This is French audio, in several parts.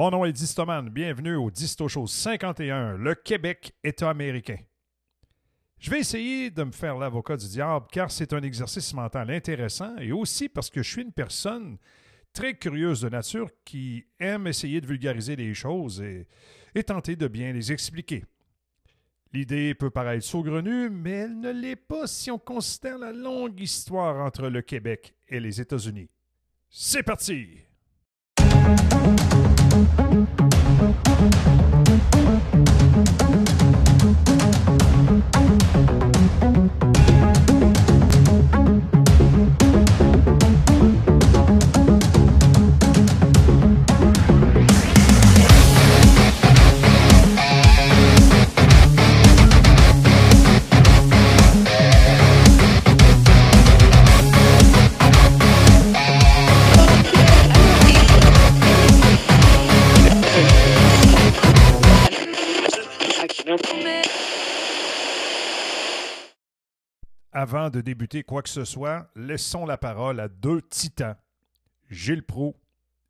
Mon nom est Distoman. Bienvenue au Disto Show 51, le Québec, État américain. Je vais essayer de me faire l'avocat du diable car c'est un exercice mental intéressant et aussi parce que je suis une personne très curieuse de nature qui aime essayer de vulgariser les choses et, et tenter de bien les expliquer. L'idée peut paraître saugrenue, mais elle ne l'est pas si on considère la longue histoire entre le Québec et les États-Unis. C'est parti! Thank you. Avant de débuter quoi que ce soit, laissons la parole à deux titans, Gilles Proux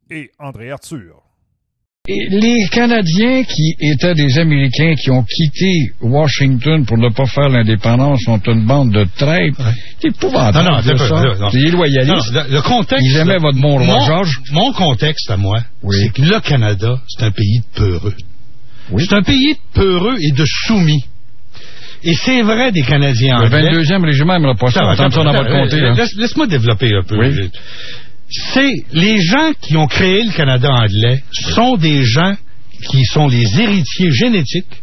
et André Arthur. Et les Canadiens qui étaient des Américains qui ont quitté Washington pour ne pas faire l'indépendance sont une bande de traîtres. C'est épouvantable. Non, non, c'est non. Des loyalistes. Non, le, contexte. Ils aimaient votre bon roi mon, Georges. Mon contexte à moi, Oui. c'est que le Canada, c'est un pays de peureux. Oui. C'est un pays de peureux et de soumis. Et c'est vrai des Canadiens Le anglais. 22e régiment n'aimera pas ça. Ça dans votre comté. Laisse-moi développer un peu. Oui. C'est les gens qui ont créé le Canada anglais sont des gens qui sont les héritiers génétiques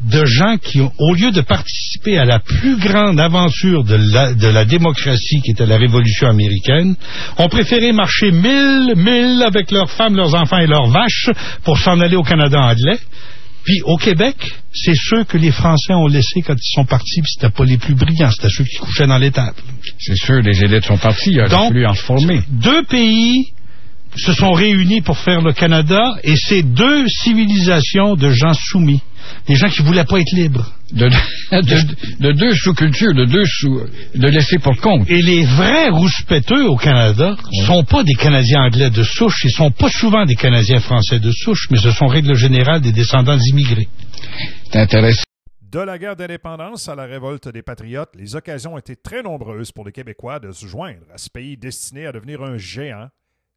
de gens qui, ont, au lieu de participer à la plus grande aventure de la, de la démocratie qui était la Révolution américaine, ont préféré marcher mille, mille avec leurs femmes, leurs enfants et leurs vaches pour s'en aller au Canada anglais. Puis au Québec, c'est ceux que les Français ont laissés quand ils sont partis, puis c'était pas les plus brillants, c'était ceux qui couchaient dans l'étable. C'est sûr, les élites sont partis. Il a Donc, fallu en former. Deux pays se sont réunis pour faire le Canada et c'est deux civilisations de gens soumis, des gens qui voulaient pas être libres. De, de- de deux sous-cultures, de deux sous... de laisser pour compte. Et les vrais rouspéteux au Canada sont pas des Canadiens anglais de souche, ils sont pas souvent des Canadiens français de souche, mais ce sont règle générale des descendants d'immigrés. C'est intéressant. De la guerre d'indépendance à la révolte des patriotes, les occasions ont été très nombreuses pour les Québécois de se joindre à ce pays destiné à devenir un géant,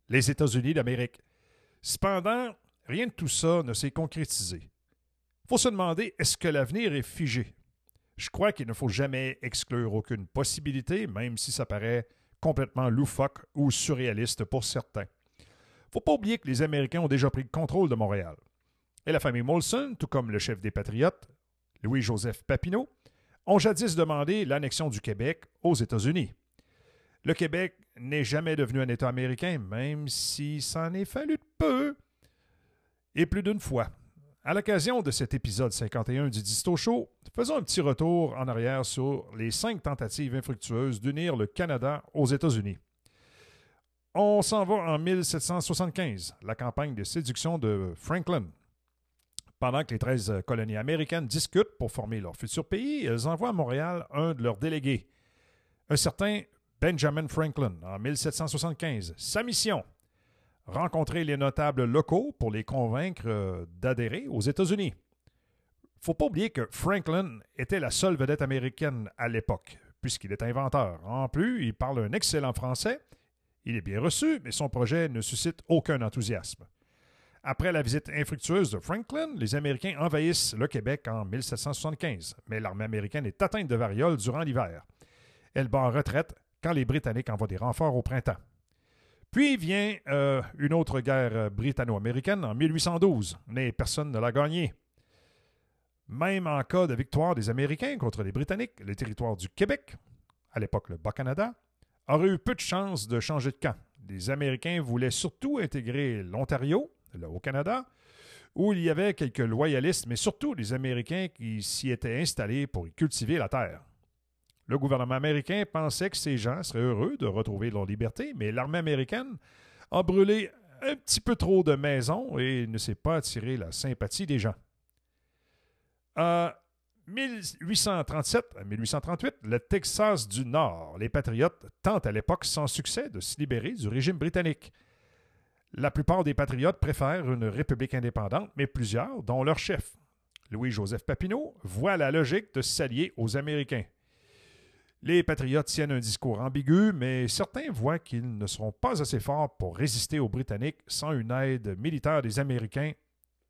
les États-Unis d'Amérique. Cependant, rien de tout ça ne s'est concrétisé. Faut se demander, est-ce que l'avenir est figé? Je crois qu'il ne faut jamais exclure aucune possibilité, même si ça paraît complètement loufoque ou surréaliste pour certains. Faut pas oublier que les Américains ont déjà pris le contrôle de Montréal. Et la famille Molson, tout comme le chef des Patriotes, Louis-Joseph Papineau, ont jadis demandé l'annexion du Québec aux États-Unis. Le Québec n'est jamais devenu un État américain, même si ça en est fallu de peu. Et plus d'une fois. À l'occasion de cet épisode 51 du Disto Show, faisons un petit retour en arrière sur les cinq tentatives infructueuses d'unir le Canada aux États-Unis. On s'en va en 1775, la campagne de séduction de Franklin. Pendant que les 13 colonies américaines discutent pour former leur futur pays, elles envoient à Montréal un de leurs délégués, un certain Benjamin Franklin, en 1775. Sa mission rencontrer les notables locaux pour les convaincre euh, d'adhérer aux États-Unis. Faut pas oublier que Franklin était la seule vedette américaine à l'époque, puisqu'il est inventeur. En plus, il parle un excellent français. Il est bien reçu, mais son projet ne suscite aucun enthousiasme. Après la visite infructueuse de Franklin, les Américains envahissent le Québec en 1775, mais l'armée américaine est atteinte de variole durant l'hiver. Elle bat en retraite quand les Britanniques envoient des renforts au printemps. Puis vient euh, une autre guerre euh, britanno-américaine en 1812, mais personne ne l'a gagnée. Même en cas de victoire des Américains contre les Britanniques, le territoire du Québec, à l'époque le Bas-Canada, aurait eu peu de chances de changer de camp. Les Américains voulaient surtout intégrer l'Ontario, le Haut-Canada, où il y avait quelques loyalistes, mais surtout les Américains qui s'y étaient installés pour y cultiver la terre. Le gouvernement américain pensait que ces gens seraient heureux de retrouver leur liberté, mais l'armée américaine a brûlé un petit peu trop de maisons et ne s'est pas attiré la sympathie des gens. En 1837 à 1838, le Texas du Nord, les Patriotes tentent à l'époque sans succès de se libérer du régime britannique. La plupart des patriotes préfèrent une république indépendante, mais plusieurs, dont leur chef, Louis-Joseph Papineau, voient la logique de s'allier aux Américains. Les patriotes tiennent un discours ambigu, mais certains voient qu'ils ne seront pas assez forts pour résister aux Britanniques sans une aide militaire des Américains.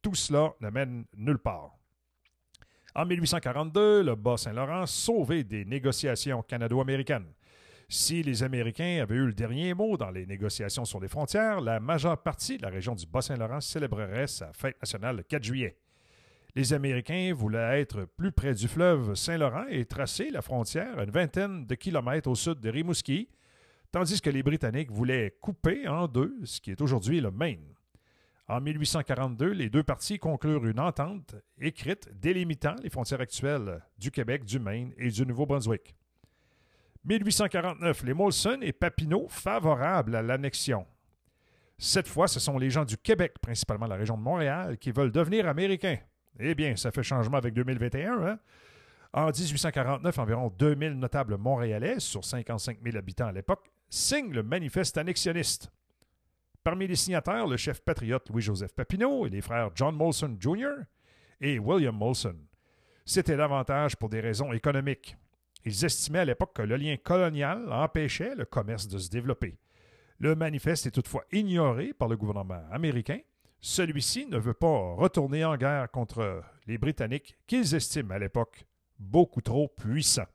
Tout cela ne mène nulle part. En 1842, le Bas-Saint-Laurent sauvé des négociations canado-américaines. Si les Américains avaient eu le dernier mot dans les négociations sur les frontières, la majeure partie de la région du Bas-Saint-Laurent célébrerait sa fête nationale le 4 juillet. Les Américains voulaient être plus près du fleuve Saint-Laurent et tracer la frontière une vingtaine de kilomètres au sud de Rimouski, tandis que les Britanniques voulaient couper en deux ce qui est aujourd'hui le Maine. En 1842, les deux parties conclurent une entente écrite délimitant les frontières actuelles du Québec, du Maine et du Nouveau-Brunswick. 1849, les Molson et Papineau favorables à l'annexion. Cette fois, ce sont les gens du Québec, principalement la région de Montréal, qui veulent devenir américains. Eh bien, ça fait changement avec 2021. Hein? En 1849, environ 2000 notables montréalais, sur 55 000 habitants à l'époque, signent le manifeste annexionniste. Parmi les signataires, le chef patriote Louis-Joseph Papineau et les frères John Molson Jr. et William Molson. C'était davantage pour des raisons économiques. Ils estimaient à l'époque que le lien colonial empêchait le commerce de se développer. Le manifeste est toutefois ignoré par le gouvernement américain celui-ci ne veut pas retourner en guerre contre les Britanniques qu'ils estiment à l'époque beaucoup trop puissants.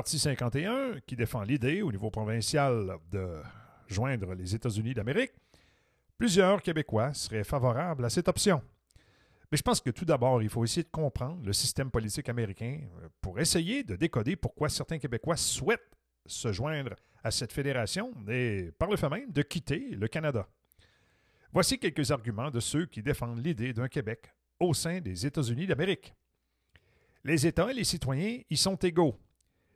Parti 51, qui défend l'idée au niveau provincial de joindre les États-Unis d'Amérique, plusieurs Québécois seraient favorables à cette option. Mais je pense que tout d'abord, il faut essayer de comprendre le système politique américain euh, pour essayer de décoder pourquoi certains Québécois souhaitent se joindre à cette fédération et, par le fait même, de quitter le Canada. Voici quelques arguments de ceux qui défendent l'idée d'un Québec au sein des États-Unis d'Amérique. Les États et les citoyens y sont égaux.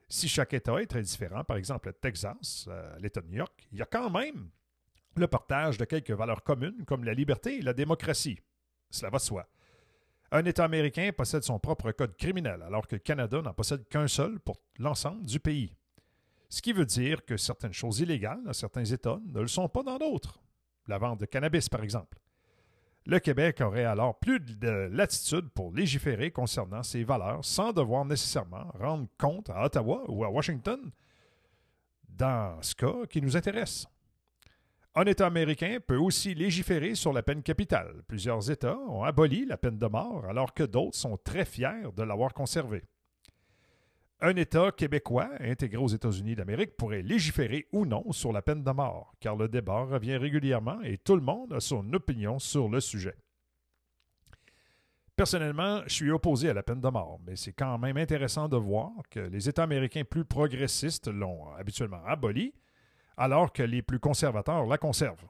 Si chaque État est très différent, par exemple le Texas, euh, l'État de New York, il y a quand même le partage de quelques valeurs communes comme la liberté et la démocratie. Cela va de soi. Un État américain possède son propre code criminel, alors que le Canada n'en possède qu'un seul pour l'ensemble du pays. Ce qui veut dire que certaines choses illégales dans certains États ne le sont pas dans d'autres. La vente de cannabis, par exemple le Québec aurait alors plus de latitude pour légiférer concernant ces valeurs sans devoir nécessairement rendre compte à Ottawa ou à Washington dans ce cas qui nous intéresse. Un État américain peut aussi légiférer sur la peine capitale. Plusieurs États ont aboli la peine de mort alors que d'autres sont très fiers de l'avoir conservée. Un État québécois intégré aux États-Unis d'Amérique pourrait légiférer ou non sur la peine de mort, car le débat revient régulièrement et tout le monde a son opinion sur le sujet. Personnellement, je suis opposé à la peine de mort, mais c'est quand même intéressant de voir que les États américains plus progressistes l'ont habituellement abolie, alors que les plus conservateurs la conservent.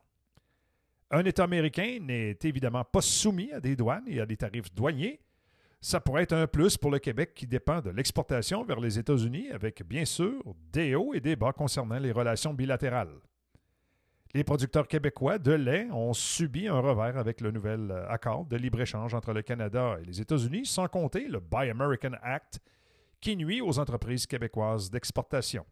Un État américain n'est évidemment pas soumis à des douanes et à des tarifs douaniers, ça pourrait être un plus pour le Québec qui dépend de l'exportation vers les États-Unis avec bien sûr des hauts et des bas concernant les relations bilatérales. Les producteurs québécois de lait ont subi un revers avec le nouvel euh, accord de libre-échange entre le Canada et les États-Unis, sans compter le Buy American Act qui nuit aux entreprises québécoises d'exportation.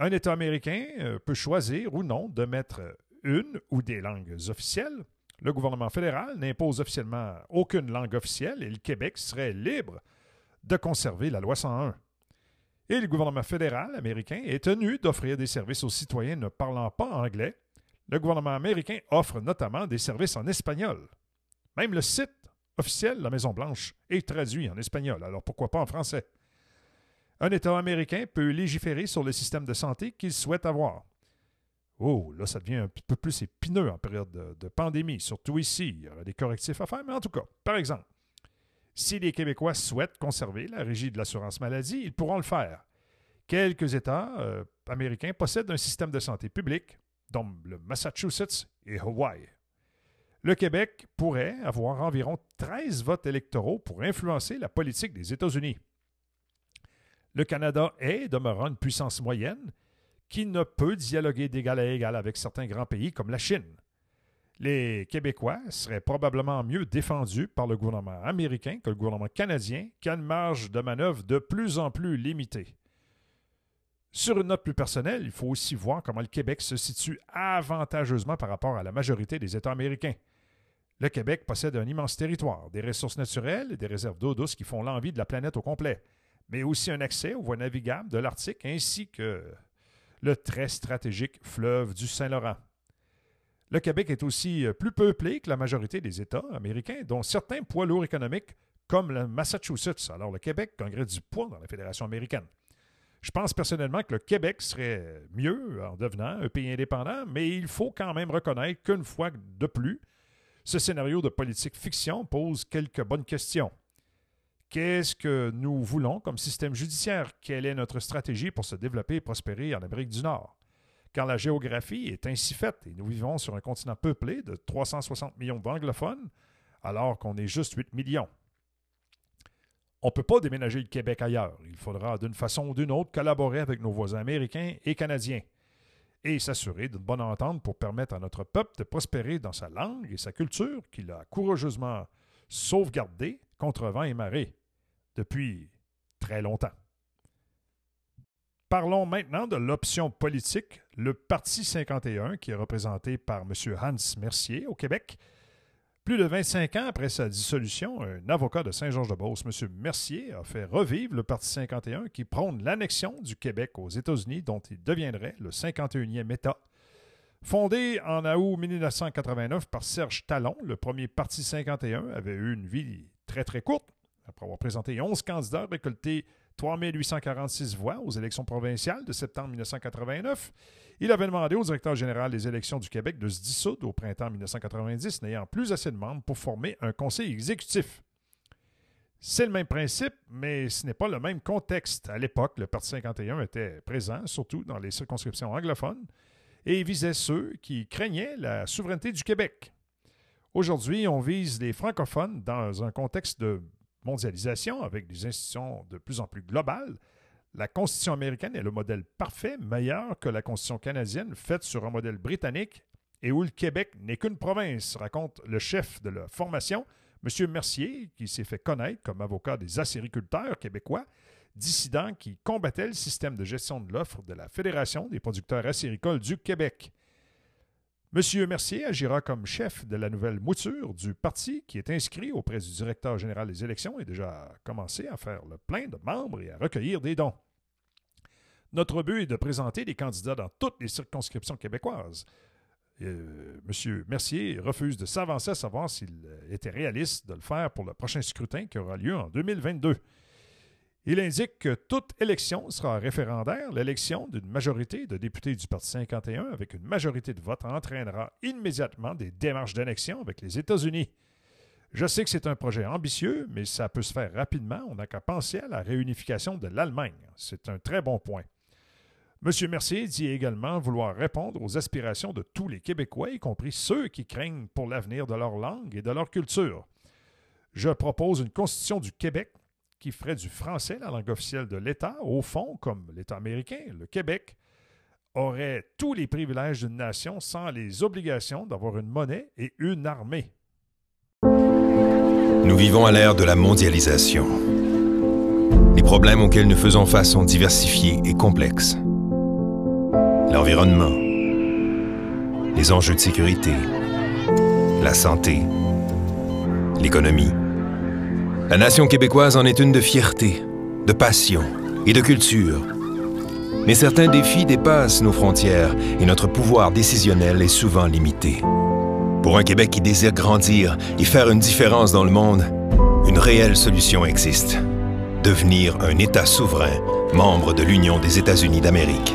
Un État américain euh, peut choisir ou non de mettre une ou des langues officielles le gouvernement fédéral n'impose officiellement aucune langue officielle et le Québec serait libre de conserver la loi 101. Et le gouvernement fédéral américain est tenu d'offrir des services aux citoyens ne parlant pas anglais. Le gouvernement américain offre notamment des services en espagnol. Même le site officiel la Maison-Blanche est traduit en espagnol, alors pourquoi pas en français? Un État américain peut légiférer sur le système de santé qu'il souhaite avoir. Oh, là, ça devient un peu plus épineux en période de, pandémie, surtout ici. Il y aura des correctifs à faire, mais en tout cas, par exemple, si les Québécois souhaitent conserver la régie de l'assurance maladie, ils pourront le faire. Quelques États euh, américains possèdent un système de santé publique, dont le Massachusetts et Hawaï. Le Québec pourrait avoir environ 13 votes électoraux pour influencer la politique des États-Unis. Le Canada est, demeurant une puissance moyenne, qui ne peut dialoguer d'égal à égal avec certains grands pays comme la Chine. Les Québécois seraient probablement mieux défendus par le gouvernement américain que le gouvernement canadien, qui a une marge de manœuvre de plus en plus limitée. Sur une note plus personnelle, il faut aussi voir comment le Québec se situe avantageusement par rapport à la majorité des États américains. Le Québec possède un immense territoire, des ressources naturelles et des réserves d'eau douce qui font l'envie de la planète au complet, mais aussi un accès aux voies navigables de l'Arctique ainsi que le très stratégique fleuve du Saint-Laurent. Le Québec est aussi euh, plus peuplé que la majorité des États américains, dont certains poids lourds économiques, comme le Massachusetts. Alors le Québec gagnerait du poids dans la Fédération américaine. Je pense personnellement que le Québec serait mieux en devenant un pays indépendant, mais il faut quand même reconnaître qu'une fois de plus, ce scénario de politique fiction pose quelques bonnes questions. Qu'est-ce que nous voulons comme système judiciaire? Quelle est notre stratégie pour se développer et prospérer en Amérique du Nord? Car la géographie est ainsi faite et nous vivons sur un continent peuplé de 360 millions d'anglophones alors qu'on est juste 8 millions. On ne peut pas déménager le Québec ailleurs. Il faudra d'une façon ou d'une autre collaborer avec nos voisins américains et canadiens et s'assurer d'une bonne entente pour permettre à notre peuple de prospérer dans sa langue et sa culture qu'il a courageusement sauvegardée contre vent et marée depuis très longtemps. Parlons maintenant de l'option politique, le Parti 51, qui est représenté par M. Hans Mercier au Québec. Plus de 25 ans après sa dissolution, un avocat de Saint-Georges-de-Beauce, M. Mercier, a fait revivre le Parti 51 qui prône l'annexion du Québec aux États-Unis, dont il deviendrait le 51e État. Fondé en août 1989 par Serge Talon, le premier Parti 51 avait eu une vie très très courte, après avoir présenté 11 candidats, récolté 3846 voix aux élections provinciales de septembre 1989. Il avait demandé au directeur général des élections du Québec de se dissoudre au printemps 1990, n'ayant plus assez de membres pour former un conseil exécutif. C'est le même principe, mais ce n'est pas le même contexte. À l'époque, le Parti 51 était présent, surtout dans les circonscriptions anglophones, et visait ceux qui craignaient la souveraineté du Québec. Aujourd'hui, on vise les francophones dans un contexte de mondialisation, avec des institutions de plus en plus globales, la Constitution américaine est le modèle parfait, meilleur que la Constitution canadienne, faite sur un modèle britannique et où le Québec n'est qu'une province, raconte le chef de la formation, M. Mercier, qui s'est fait connaître comme avocat des acériculteurs québécois, dissident qui combattait le système de gestion de l'offre de la Fédération des producteurs acéricoles du Québec. M. Mercier agira comme chef de la nouvelle mouture du parti qui est inscrit auprès du directeur général des élections et déjà commencé à faire le plein de membres et à recueillir des dons. Notre but est de présenter des candidats dans toutes les circonscriptions québécoises. Euh, M. Mercier refuse de s'avancer à savoir s'il était réaliste de le faire pour le prochain scrutin qui aura lieu en 2022. Il indique que toute élection sera référendaire. L'élection d'une majorité de députés du Parti 51 avec une majorité de vote entraînera immédiatement des démarches d'annexion avec les États-Unis. Je sais que c'est un projet ambitieux, mais ça peut se faire rapidement. On n'a qu'à penser à la réunification de l'Allemagne. C'est un très bon point. M. Mercier dit également vouloir répondre aux aspirations de tous les Québécois, y compris ceux qui craignent pour l'avenir de leur langue et de leur culture. Je propose une constitution du Québec qui ferait du français la langue officielle de l'État. Au fond, comme l'État américain, le Québec aurait tous les privilèges d'une nation sans les obligations d'avoir une monnaie et une armée. Nous vivons à l'ère de la mondialisation. Les problèmes auxquels nous faisons face sont diversifiés et complexes. L'environnement, les enjeux de sécurité, la santé, l'économie. La nation québécoise en est une de fierté, de passion et de culture. Mais certains défis dépassent nos frontières et notre pouvoir décisionnel est souvent limité. Pour un Québec qui désire grandir et faire une différence dans le monde, une réelle solution existe. Devenir un État souverain, membre de l'Union des États-Unis d'Amérique.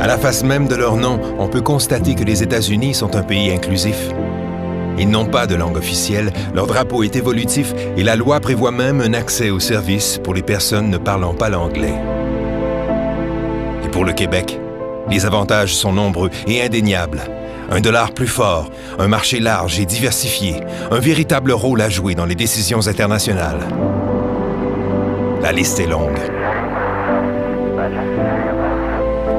À la face même de leur nom, on peut constater que les États-Unis sont un pays inclusif. Ils n'ont pas de langue officielle, leur drapeau est évolutif et la loi prévoit même un accès aux services pour les personnes ne parlant pas l'anglais. Et pour le Québec, les avantages sont nombreux et indéniables. Un dollar plus fort, un marché large et diversifié, un véritable rôle à jouer dans les décisions internationales. La liste est longue.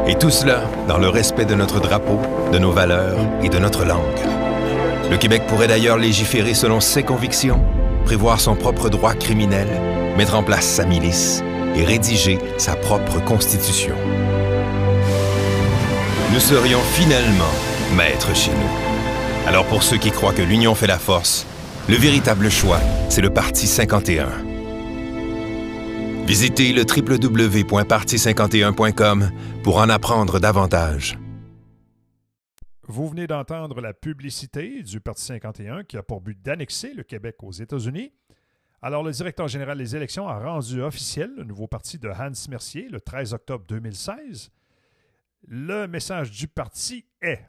Et tout cela dans le respect de notre drapeau, de nos valeurs et de notre langue. Le Québec pourrait d'ailleurs légiférer selon ses convictions, prévoir son propre droit criminel, mettre en place sa milice et rédiger sa propre constitution. Nous serions finalement maîtres chez nous. Alors pour ceux qui croient que l'union fait la force, le véritable choix, c'est le Parti 51. Visitez le www.parti51.com pour en apprendre davantage. Vous venez d'entendre la publicité du Parti 51 qui a pour but d'annexer le Québec aux États-Unis. Alors, le directeur général des élections a rendu officiel le nouveau parti de Hans Mercier le 13 octobre 2016. Le message du parti est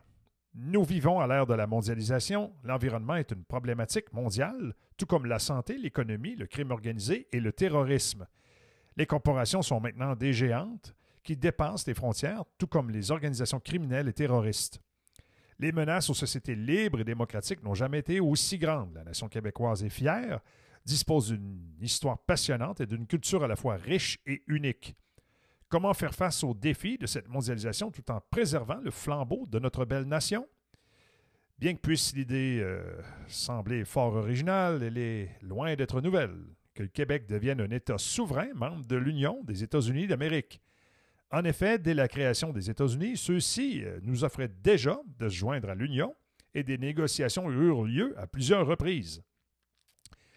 Nous vivons à l'ère de la mondialisation. L'environnement est une problématique mondiale, tout comme la santé, l'économie, le crime organisé et le terrorisme. Les corporations sont maintenant des géantes qui dépassent les frontières, tout comme les organisations criminelles et terroristes. Les menaces aux sociétés libres et démocratiques n'ont jamais été aussi grandes. La nation québécoise est fière, dispose d'une histoire passionnante et d'une culture à la fois riche et unique. Comment faire face aux défis de cette mondialisation tout en préservant le flambeau de notre belle nation? Bien que puisse l'idée euh, sembler fort originale, elle est loin d'être nouvelle. Que le Québec devienne un État souverain, membre de l'Union des États-Unis d'Amérique. En effet, dès la création des États-Unis, ceux-ci euh, nous offraient déjà de se joindre à l'Union et des négociations eurent lieu à plusieurs reprises.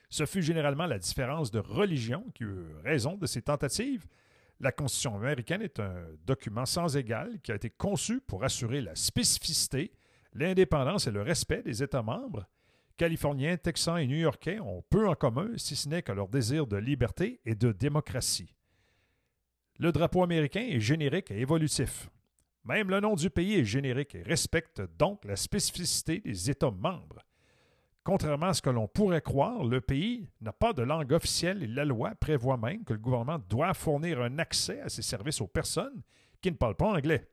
Ce fut généralement la différence de religion qui eut raison de ces tentatives. La Constitution américaine est un document sans égal qui a été conçu pour assurer la spécificité, l'indépendance et le respect des États membres. Californiens, Texans et New-Yorkais ont peu en commun, si ce n'est que leur désir de liberté et de démocratie. Le drapeau américain est générique et évolutif. Même le nom du pays est générique et respecte donc la spécificité des États membres. Contrairement à ce que l'on pourrait croire, le pays n'a pas de langue officielle et la loi prévoit même que le gouvernement doit fournir un accès à ses services aux personnes qui ne parlent pas anglais.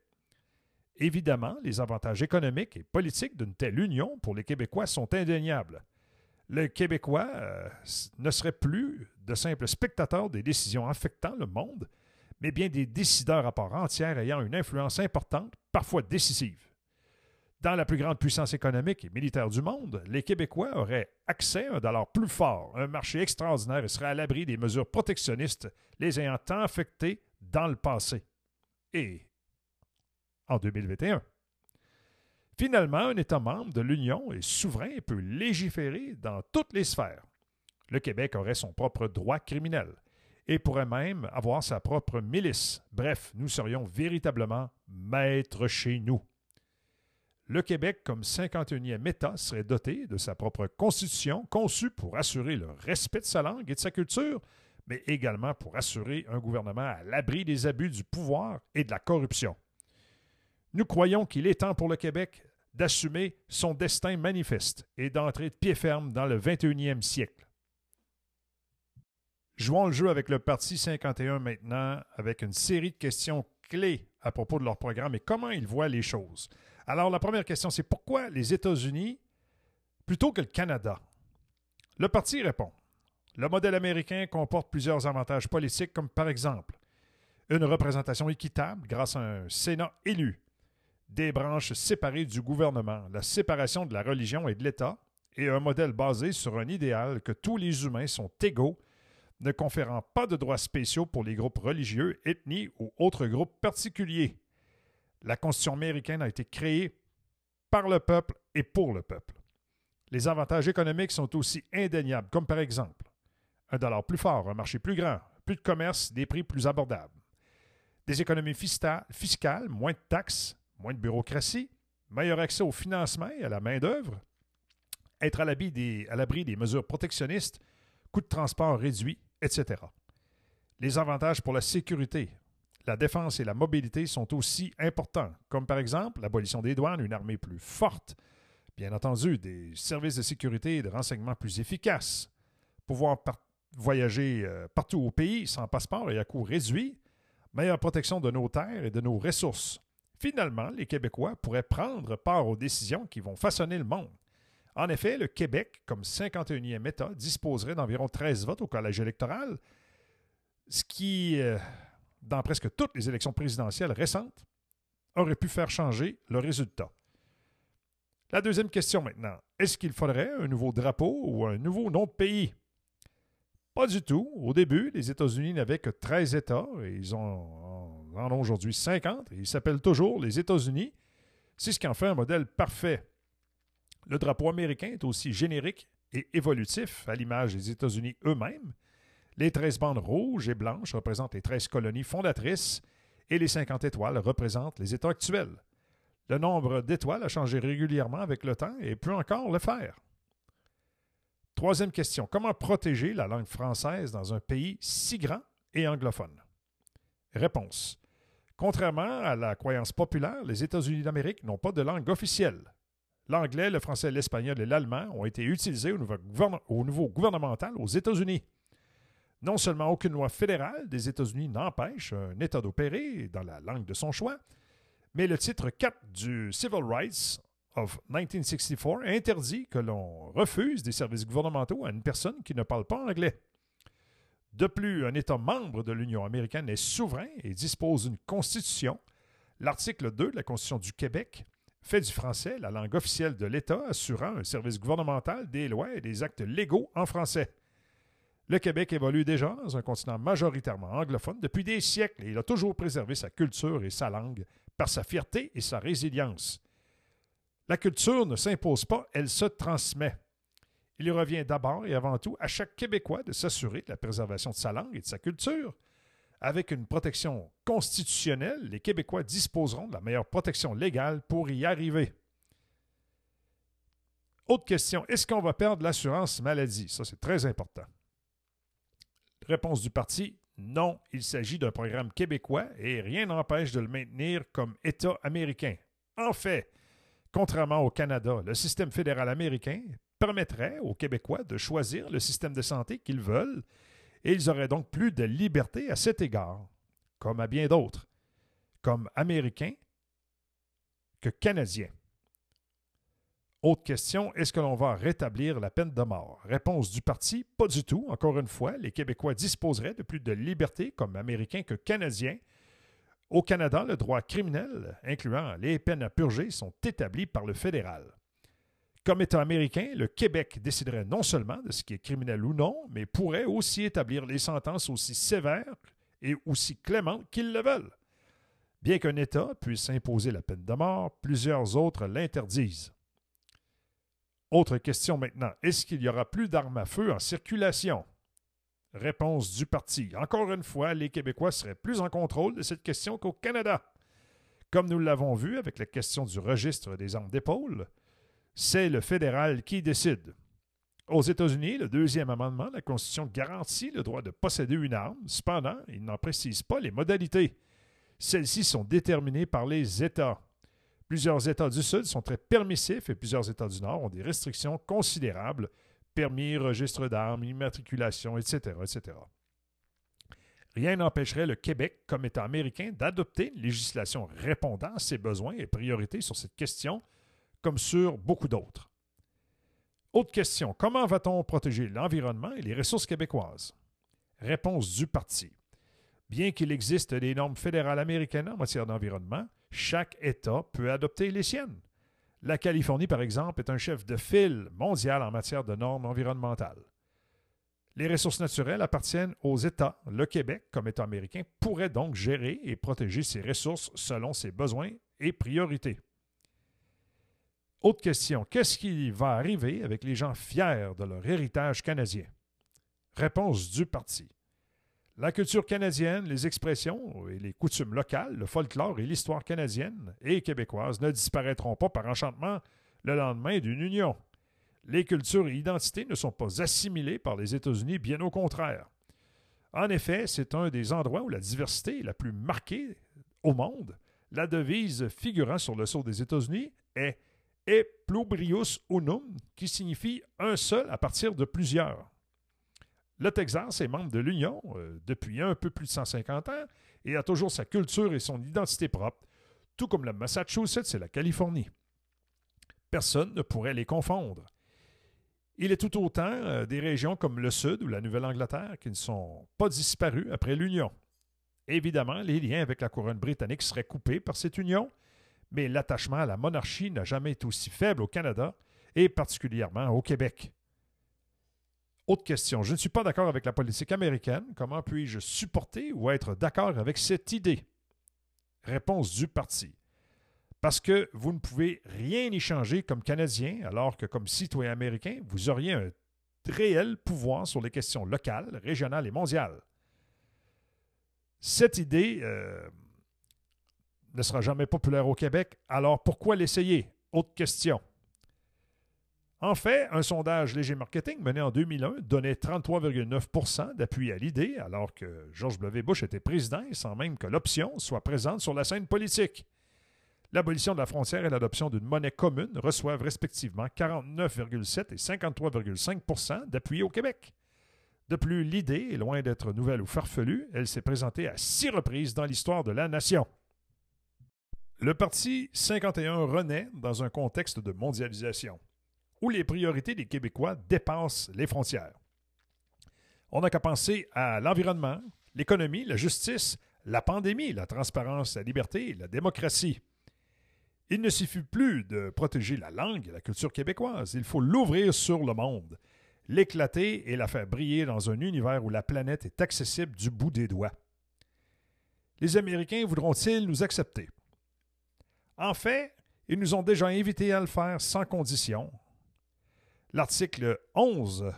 Évidemment, les avantages économiques et politiques d'une telle union pour les Québécois sont indéniables. Le Québécois euh, ne serait plus de simples spectateurs des décisions affectant le monde, mais bien des décideurs à part entière ayant une influence importante, parfois décisive. Dans la plus grande puissance économique et militaire du monde, les Québécois auraient accès à un dollar plus fort, un marché extraordinaire et seraient à l'abri des mesures protectionnistes les ayant tant affectés dans le passé. Et en 2021. Finalement, un État membre de l'Union est souverain et peut légiférer dans toutes les sphères. Le Québec aurait son propre droit criminel et pourrait même avoir sa propre milice. Bref, nous serions véritablement maîtres chez nous. Le Québec, comme 51e État, serait doté de sa propre constitution conçue pour assurer le respect de sa langue et de sa culture, mais également pour assurer un gouvernement à l'abri des abus du pouvoir et de la corruption. Nous croyons qu'il est temps pour le Québec d'assumer son destin manifeste et d'entrer de pied ferme dans le 21e siècle. Jouons le jeu avec le Parti 51 maintenant, avec une série de questions clés à propos de leur programme et comment ils voient les choses. Alors, la première question, c'est pourquoi les États-Unis plutôt que le Canada? Le parti répond Le modèle américain comporte plusieurs avantages politiques, comme par exemple une représentation équitable grâce à un Sénat élu, des branches séparées du gouvernement, la séparation de la religion et de l'État, et un modèle basé sur un idéal que tous les humains sont égaux, ne conférant pas de droits spéciaux pour les groupes religieux, ethnies ou autres groupes particuliers. La Constitution américaine a été créée par le peuple et pour le peuple. Les avantages économiques sont aussi indéniables, comme par exemple un dollar plus fort, un marché plus grand, plus de commerce, des prix plus abordables, des économies fiscales, moins de taxes, moins de bureaucratie, meilleur accès au financement et à la main-d'œuvre, être à l'abri des, des, mesures protectionnistes, coûts de transport réduits, etc. Les avantages pour la sécurité, la défense et la mobilité sont aussi importants, comme par exemple l'abolition des douanes, une armée plus forte, bien entendu, des services de sécurité et de renseignement plus efficaces, pouvoir voyager euh, partout au pays sans passeport et à coût réduit, meilleure protection de nos terres et de nos ressources, Finalement, les Québécois pourraient prendre part aux décisions qui vont façonner le monde. En effet, le Québec, comme 51e État, disposerait d'environ 13 votes au collège électoral, ce qui, euh, dans presque toutes les élections présidentielles récentes, aurait pu faire changer le résultat. La deuxième question maintenant. Est-ce qu'il faudrait un nouveau drapeau ou un nouveau nom de pays? Pas du tout. Au début, les États-Unis n'avaient que 13 États et ils en ont aujourd'hui 50 et ils s'appellent toujours les États-Unis. C'est ce qui en fait un modèle parfait. Le drapeau américain est aussi générique et évolutif, à l'image des États-Unis eux-mêmes. Les 13 bandes rouges et blanches représentent les 13 colonies fondatrices et les 50 étoiles représentent les États actuels. Le nombre d'étoiles a changé régulièrement avec le temps et peut encore le faire. Troisième question. Comment protéger la langue française dans un pays si grand et anglophone? Réponse. Contrairement à la croyance populaire, les États-Unis d'Amérique n'ont pas de langue officielle. L'anglais, le français, l'espagnol et l'allemand ont été utilisés au niveau, gouvernemental aux États-Unis. Non seulement aucune loi fédérale des États-Unis n'empêche un État d'opérer dans la langue de son choix, mais le titre 4 du Civil Rights of 1964 interdit que l'on refuse des services gouvernementaux à une personne qui ne parle pas anglais. De plus, un État membre de l'Union américaine est souverain et dispose d'une constitution. L'article 2 de la Constitution du Québec fait du français la langue officielle de l'État, assurant un service gouvernemental, des lois et des actes légaux en français. Le Québec évolue déjà dans un continent majoritairement anglophone depuis des siècles et il a toujours préservé sa culture et sa langue par sa fierté et sa résilience. La culture ne s'impose pas, elle se transmet. Il revient d'abord et avant tout à chaque Québécois de s'assurer de la préservation de sa langue et de sa culture. Avec une protection constitutionnelle, les Québécois disposeront de la meilleure protection légale pour y arriver. Autre question, est-ce qu'on va perdre l'assurance maladie? Ça, c'est très important. Réponse du parti, non, il s'agit d'un programme québécois et rien n'empêche de le maintenir comme État américain. En fait, contrairement au Canada, le système fédéral américain permettrait aux Québécois de choisir le système de santé qu'ils veulent et ils auraient donc plus de liberté à cet égard, comme à bien d'autres, comme Américains que Canadiens. Autre question, est-ce que l'on va rétablir la peine de mort? Réponse du parti, pas du tout. Encore une fois, les Québécois disposeraient de plus de liberté comme Américains que Canadiens. Au Canada, le droit criminel, incluant les peines à purger, sont établis par le fédéral. Comme État américain, le Québec déciderait non seulement de ce qui est criminel ou non, mais pourrait aussi établir les sentences aussi sévères et aussi clémentes qu'ils le veulent. Bien qu'un État puisse imposer la peine de mort, plusieurs autres l'interdisent. Autre question maintenant. Est-ce qu'il y aura plus d'armes à feu en circulation? Réponse du parti. Encore une fois, les Québécois seraient plus en contrôle de cette question qu'au Canada. Comme nous l'avons vu avec la question du registre des armes d'épaule, c'est le fédéral qui décide. Aux États-Unis, le deuxième amendement de la Constitution garantit le droit de posséder une arme. Cependant, il n'en précise pas les modalités. Celles-ci sont déterminées par les États. Plusieurs États du Sud sont très permissifs et plusieurs États du Nord ont des restrictions considérables permis, registre d'armes, immatriculation, etc., etc. Rien n'empêcherait le Québec, comme État américain, d'adopter une législation répondant à ses besoins et priorités sur cette question, comme sur beaucoup d'autres. Autre question, comment va-t-on protéger l'environnement et les ressources québécoises? Réponse du parti. Bien qu'il existe des normes fédérales américaines en matière d'environnement, chaque État peut adopter les siennes. La Californie, par exemple, est un chef de file mondial en matière de normes environnementales. Les ressources naturelles appartiennent aux États. Le Québec, comme État américain, pourrait donc gérer et protéger ses ressources selon ses besoins et priorités. Autre question, qu'est-ce qui va arriver avec les gens fiers de leur héritage canadien? Réponse du parti. La culture canadienne, les expressions et les coutumes locales, le folklore et l'histoire canadienne et québécoise ne disparaîtront pas par enchantement le lendemain d'une union. Les cultures et identités ne sont pas assimilées par les États-Unis, bien au contraire. En effet, c'est un des endroits où la diversité est la plus marquée au monde. La devise figurant sur le sceau des États-Unis est E plubrius unum, qui signifie un seul à partir de plusieurs. Le Texas est membre de l'Union euh, depuis un peu plus de 150 ans et a toujours sa culture et son identité propre, tout comme le Massachusetts et la Californie. Personne ne pourrait les confondre. Il est tout autant euh, des régions comme le Sud ou la Nouvelle-Angleterre qui ne sont pas disparues après l'Union. Évidemment, les liens avec la couronne britannique seraient coupés par cette union, mais l'attachement à la monarchie n'a jamais été aussi faible au Canada et particulièrement au Québec. Autre question. Je ne suis pas d'accord avec la politique américaine. Comment puis-je supporter ou être d'accord avec cette idée? Réponse du parti. Parce que vous ne pouvez rien y changer comme Canadien, alors que comme citoyen américain, vous auriez un réel pouvoir sur les questions locales, régionales et mondiales. Cette idée euh, ne sera jamais populaire au Québec, alors pourquoi l'essayer? Autre question. En fait, un sondage Léger Marketing mené en 2001 donnait 33,9% d'appui à l'idée, alors que George W. Bush était président et sans même que l'option soit présente sur la scène politique. L'abolition de la frontière et l'adoption d'une monnaie commune reçoivent respectivement 49,7 et 53,5% d'appui au Québec. De plus, l'idée est loin d'être nouvelle ou farfelue, elle s'est présentée à six reprises dans l'histoire de la nation. Le Parti 51 renaît dans un contexte de mondialisation où les priorités des Québécois dépassent les frontières. On n'a qu'à penser à l'environnement, l'économie, la justice, la pandémie, la transparence, la liberté, la démocratie. Il ne suffit plus de protéger la langue et la culture québécoise, il faut l'ouvrir sur le monde, l'éclater et la faire briller dans un univers où la planète est accessible du bout des doigts. Les Américains voudront-ils nous accepter? En fait, ils nous ont déjà invités à le faire sans condition, L'article 11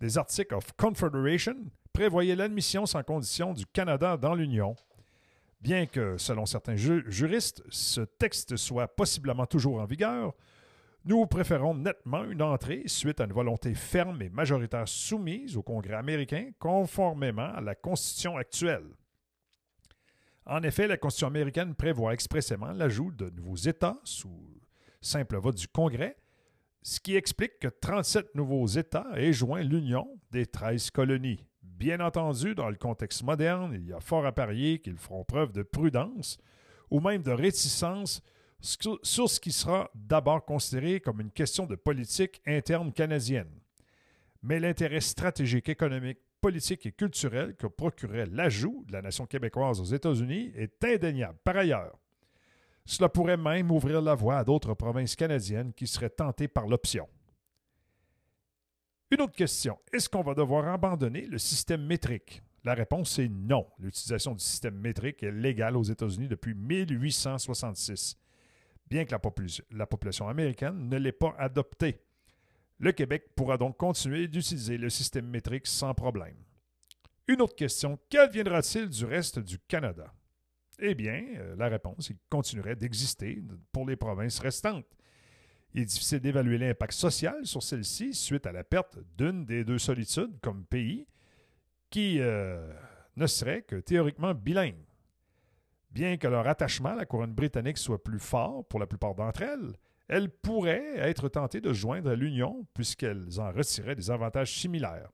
des Articles of Confederation prévoyait l'admission sans condition du Canada dans l'Union. Bien que, selon certains juristes, ce texte soit possiblement toujours en vigueur, nous préférons nettement une entrée suite à une volonté ferme et majoritaire soumise au Congrès américain conformément à la Constitution actuelle. En effet, la Constitution américaine prévoit expressément l'ajout de nouveaux États sous simple vote du Congrès ce qui explique que 37 nouveaux États aient joint l'Union des 13 colonies. Bien entendu, dans le contexte moderne, il y a fort à parier qu'ils feront preuve de prudence ou même de réticence sur ce qui sera d'abord considéré comme une question de politique interne canadienne. Mais l'intérêt stratégique, économique, politique et culturel que procurait l'ajout de la nation québécoise aux États-Unis est indéniable. Par ailleurs, cela pourrait même ouvrir la voie à d'autres provinces canadiennes qui seraient tentées par l'option. Une autre question. Est-ce qu'on va devoir abandonner le système métrique? La réponse est non. L'utilisation du système métrique est légale aux États-Unis depuis 1866, bien que la, population américaine ne l'ait pas adopté. Le Québec pourra donc continuer d'utiliser le système métrique sans problème. Une autre question, qu'adviendra-t-il du reste du Canada? Eh bien, euh, la réponse, il continuerait d'exister pour les provinces restantes. Il est difficile d'évaluer l'impact social sur celles-ci suite à la perte d'une des deux solitudes comme pays qui euh, ne serait que théoriquement bilingue. Bien que leur attachement à la couronne britannique soit plus fort pour la plupart d'entre elles, elles pourraient être tentées de joindre l'Union puisqu'elles en retiraient des avantages similaires.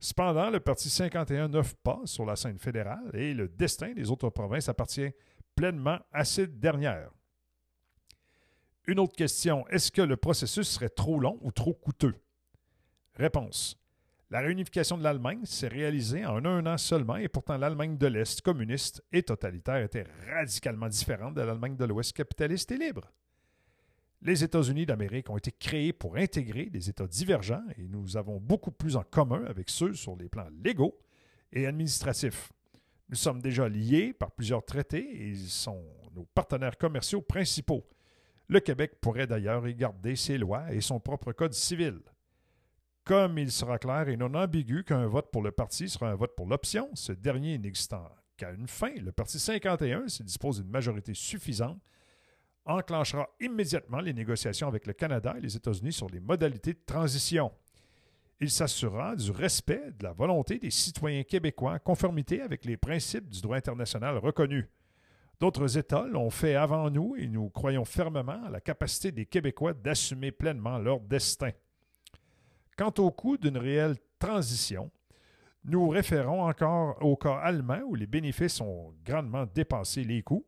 Cependant, le Parti 51 n'offre pas sur la scène fédérale et le destin des autres provinces appartient pleinement à ces dernières. Une autre question, est-ce que le processus serait trop long ou trop coûteux? Réponse. La réunification de l'Allemagne s'est réalisée en un an seulement et pourtant l'Allemagne de l'Est communiste et totalitaire était radicalement différente de l'Allemagne de l'Ouest capitaliste et libre. Les États-Unis d'Amérique ont été créés pour intégrer des États divergents et nous avons beaucoup plus en commun avec ceux sur les plans légaux et administratifs. Nous sommes déjà liés par plusieurs traités et ils sont nos partenaires commerciaux principaux. Le Québec pourrait d'ailleurs y garder ses lois et son propre code civil. Comme il sera clair et non ambigu qu'un vote pour le parti sera un vote pour l'option, ce dernier n'existant qu'à une fin, le Parti 51, s'il dispose d'une majorité suffisante, enclenchera immédiatement les négociations avec le Canada et les États-Unis sur les modalités de transition. Il s'assurera du respect de la volonté des citoyens québécois en conformité avec les principes du droit international reconnus. D'autres États l'ont fait avant nous et nous croyons fermement à la capacité des Québécois d'assumer pleinement leur destin. Quant au coût d'une réelle transition, nous référons encore au cas allemand où les bénéfices ont grandement dépassé les coûts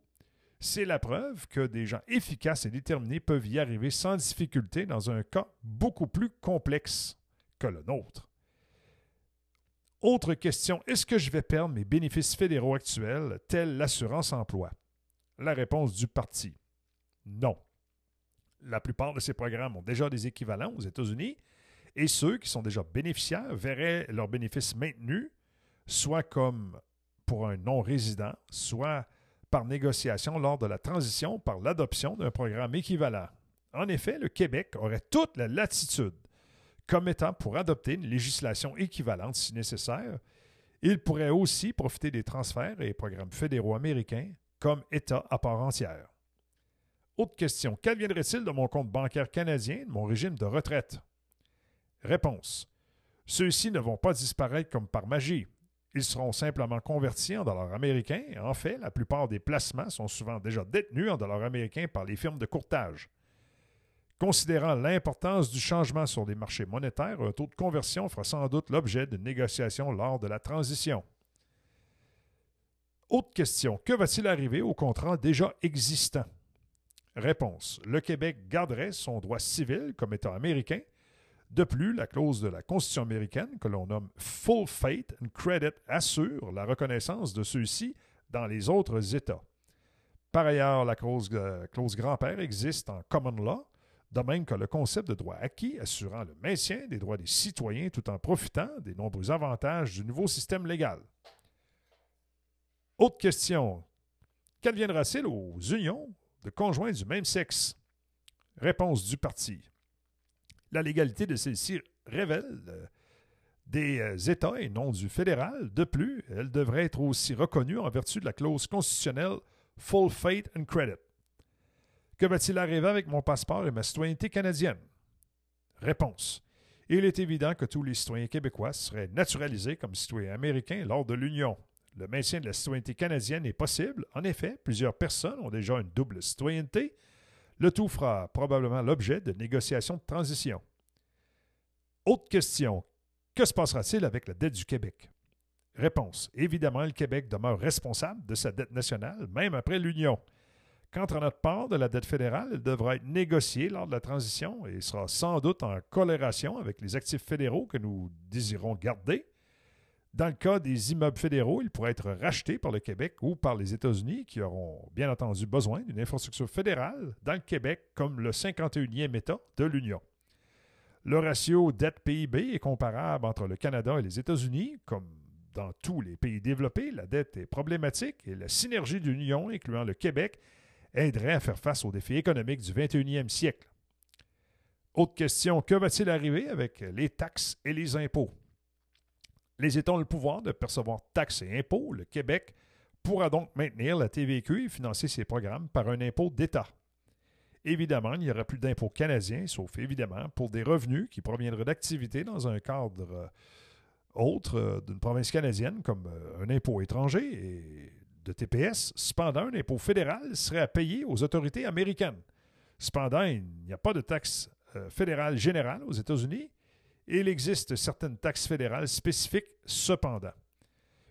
c'est la preuve que des gens efficaces et déterminés peuvent y arriver sans difficulté dans un cas beaucoup plus complexe que le nôtre. Autre question, est-ce que je vais perdre mes bénéfices fédéraux actuels, tels l'assurance emploi? La réponse du parti, non. La plupart de ces programmes ont déjà des équivalents aux États-Unis et ceux qui sont déjà bénéficiaires verraient leurs bénéfices maintenus, soit comme pour un non-résident, soit par négociation lors de la transition par l'adoption d'un programme équivalent. En effet, le Québec aurait toute la latitude comme étant pour adopter une législation équivalente si nécessaire. Il pourrait aussi profiter des transferts et programmes fédéraux américains comme État à part entière. Autre question. Qu'adviendrait-il de mon compte bancaire canadien, de mon régime de retraite? Réponse. Ceux-ci ne vont pas disparaître comme par magie. Ils seront simplement convertis en dollars américains. En fait, la plupart des placements sont souvent déjà détenus en dollars américains par les firmes de courtage. Considérant l'importance du changement sur les marchés monétaires, un taux de conversion fera sans doute l'objet de négociations lors de la transition. Autre question. Que va-t-il arriver aux contrats déjà existants? Réponse. Le Québec garderait son droit civil comme État américain de plus, la clause de la Constitution américaine, que l'on nomme Full Faith and Credit, assure la reconnaissance de ceux-ci dans les autres États. Par ailleurs, la clause, euh, clause grand-père existe en common law, de même que le concept de droit acquis assurant le maintien des droits des citoyens tout en profitant des nombreux avantages du nouveau système légal. Autre question. Qu'adviendra-t-il aux unions de conjoints du même sexe? Réponse du parti la légalité de celle-ci révèle euh, des euh, États et non du fédéral. De plus, elle devrait être aussi reconnue en vertu de la clause constitutionnelle Full Faith and Credit. Que va-t-il arriver avec mon passeport et ma citoyenneté canadienne? Réponse. Il est évident que tous les citoyens québécois seraient naturalisés comme citoyens américains lors de l'Union. Le maintien de la citoyenneté canadienne est possible. En effet, plusieurs personnes ont déjà une double citoyenneté le tout fera probablement l'objet de négociations de transition. Autre question. Que se passera-t-il avec la dette du Québec? Réponse. Évidemment, le Québec demeure responsable de sa dette nationale, même après l'Union. Quant à notre part de la dette fédérale, elle devra être négociée lors de la transition et sera sans doute en colération avec les actifs fédéraux que nous désirons garder. Dans le cas des immeubles fédéraux, ils pourraient être rachetés par le Québec ou par les États-Unis, qui auront bien entendu besoin d'une infrastructure fédérale dans le Québec comme le 51e État de l'Union. Le ratio dette-PIB est comparable entre le Canada et les États-Unis. Comme dans tous les pays développés, la dette est problématique et la synergie de l'Union, incluant le Québec, aiderait à faire face aux défis économiques du 21e siècle. Autre question, que va-t-il arriver avec les taxes et les impôts? Les États ont le pouvoir de percevoir taxes et impôts. Le Québec pourra donc maintenir la TVQ et financer ses programmes par un impôt d'État. Évidemment, il n'y aura plus d'impôts canadiens, sauf évidemment pour des revenus qui proviendraient d'activités dans un cadre euh, autre euh, d'une province canadienne, comme euh, un impôt étranger et de TPS. Cependant, un impôt fédéral serait à payer aux autorités américaines. Cependant, il n'y a pas de taxe fédérale générale aux États-Unis il existe certaines taxes fédérales spécifiques cependant.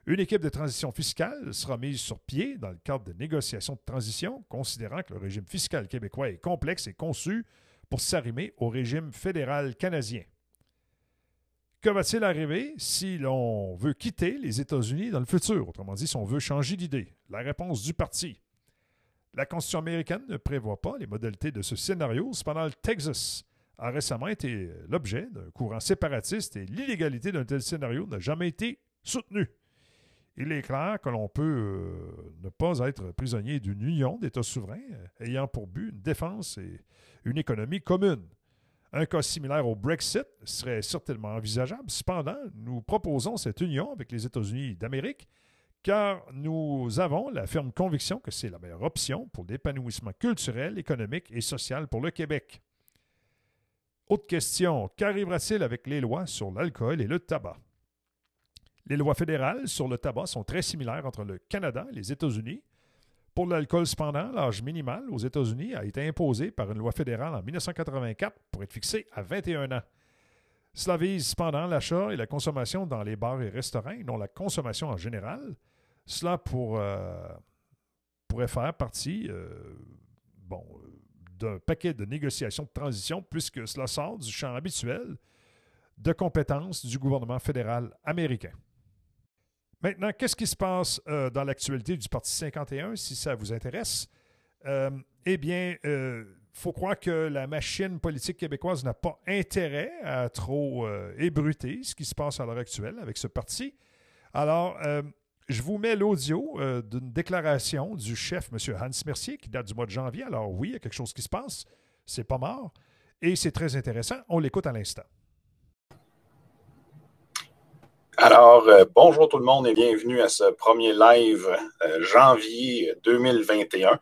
Une équipe de transition fiscale sera mise sur pied dans le cadre de négociations de transition, considérant que le régime fiscal québécois est complexe et conçu pour s'arrimer au régime fédéral canadien. Que va-t-il arriver si l'on veut quitter les États-Unis dans le futur, autrement dit si on veut changer d'idée? La réponse du parti. La Constitution américaine ne prévoit pas les modalités de ce scénario, cependant Texas a récemment été l'objet d'un courant séparatiste et l'illégalité d'un tel scénario n'a jamais été soutenue. Il est clair que l'on peut euh, ne pas être prisonnier d'une union d'États souverains euh, ayant pour but une défense et une économie commune. Un cas similaire au Brexit serait certainement envisageable. Cependant, nous proposons cette union avec les États-Unis d'Amérique car nous avons la ferme conviction que c'est la meilleure option pour l'épanouissement culturel, économique et social pour le Québec. Autre question, qu'arrivera-t-il avec les lois sur l'alcool et le tabac? Les lois fédérales sur le tabac sont très similaires entre le Canada et les États-Unis. Pour l'alcool, cependant, l'âge minimal aux États-Unis a été imposé par une loi fédérale en 1984 pour être fixé à 21 ans. Cela vise cependant l'achat et la consommation dans les bars et restaurants, non la consommation en général. Cela euh, pourrait faire partie euh, bon, d'un paquet de négociations de transition puisque cela sort du champ habituel de compétences du gouvernement fédéral américain. Maintenant, qu'est-ce qui se passe euh, dans l'actualité du Parti 51, si ça vous intéresse? Euh, eh bien, il euh, faut croire que la machine politique québécoise n'a pas intérêt à trop ébruter ce qui se passe à l'heure actuelle avec ce parti. Alors, je vous mets l'audio d'une déclaration du chef, M. Hans Mercier, qui date du mois de janvier. Alors oui, il y a quelque chose qui se passe. C'est pas mort. Et c'est très intéressant. On l'écoute à l'instant. Alors, euh, bonjour tout le monde et bienvenue à ce premier live euh, janvier 2021.